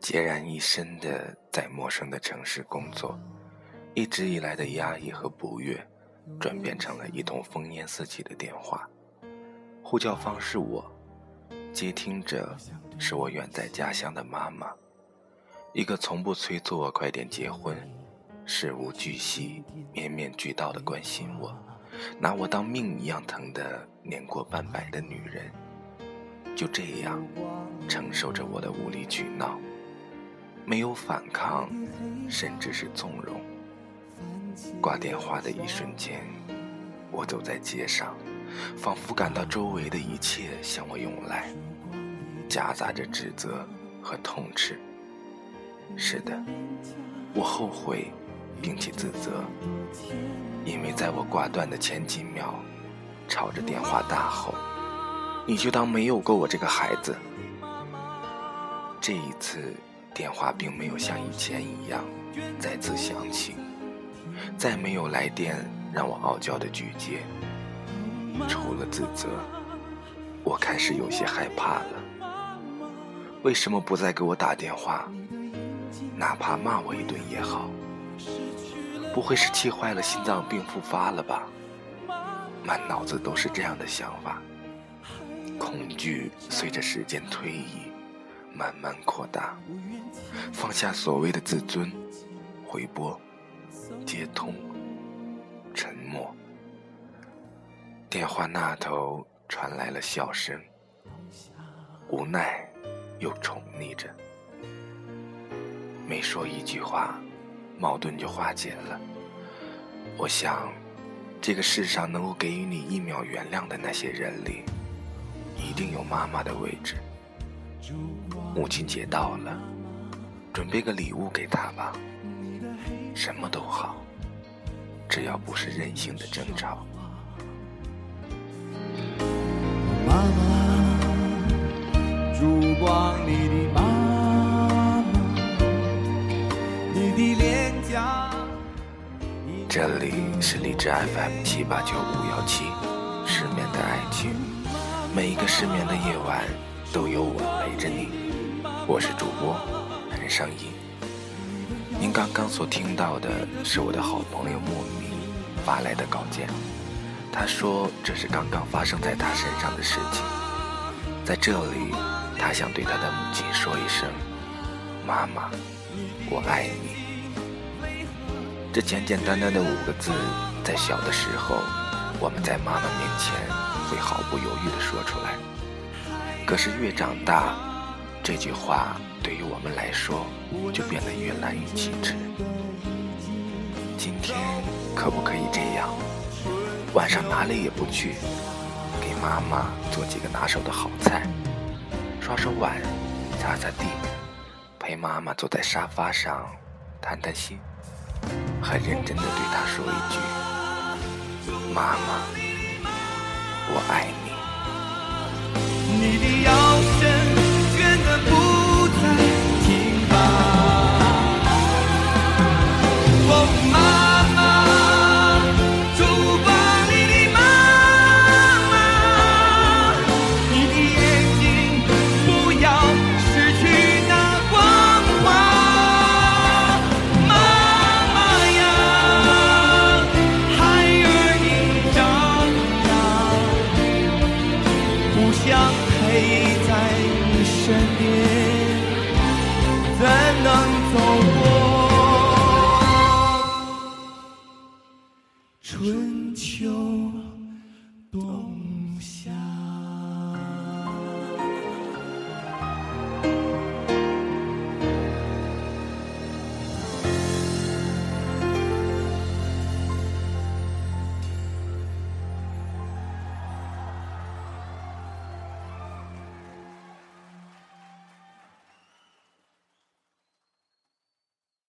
孑然一身的在陌生的城市工作，一直以来的压抑和不悦，转变成了一通烽烟四起的电话。呼叫方是我，接听者是我远在家乡的妈妈，一个从不催促我快点结婚，事无巨细、面面俱到的关心我，拿我当命一样疼的年过半百的女人，就这样承受着我的无理取闹。没有反抗，甚至是纵容。挂电话的一瞬间，我走在街上，仿佛感到周围的一切向我涌来，夹杂着指责和痛斥。是的，我后悔，并且自责，因为在我挂断的前几秒，朝着电话大吼：“你就当没有过我这个孩子。”这一次。电话并没有像以前一样再次响起，再没有来电让我傲娇的拒接。除了自责，我开始有些害怕了。为什么不再给我打电话？哪怕骂我一顿也好。不会是气坏了，心脏病复发了吧？满脑子都是这样的想法。恐惧随着时间推移。慢慢扩大，放下所谓的自尊，回拨，接通，沉默。电话那头传来了笑声，无奈又宠溺着。没说一句话，矛盾就化解了。我想，这个世上能够给予你一秒原谅的那些人里，一定有妈妈的位置。母亲节到了，准备个礼物给她吧。什么都好，只要不是任性的争吵。妈妈，烛光里的妈妈，你的脸颊。这里是荔枝 FM 七八九五幺七，失眠的爱情，每一个失眠的夜晚。都有我陪着你，我是主播南上音。您刚刚所听到的是我的好朋友莫名发来的稿件，他说这是刚刚发生在他身上的事情，在这里他想对他的母亲说一声：“妈妈，我爱你。”这简简单单的五个字，在小的时候，我们在妈妈面前会毫不犹豫地说出来。可是越长大，这句话对于我们来说就变得越难以启齿。今天可不可以这样？晚上哪里也不去，给妈妈做几个拿手的好菜，刷刷碗，擦擦地，陪妈妈坐在沙发上谈谈心，很认真的对她说一句：“妈妈，我爱你。”春秋冬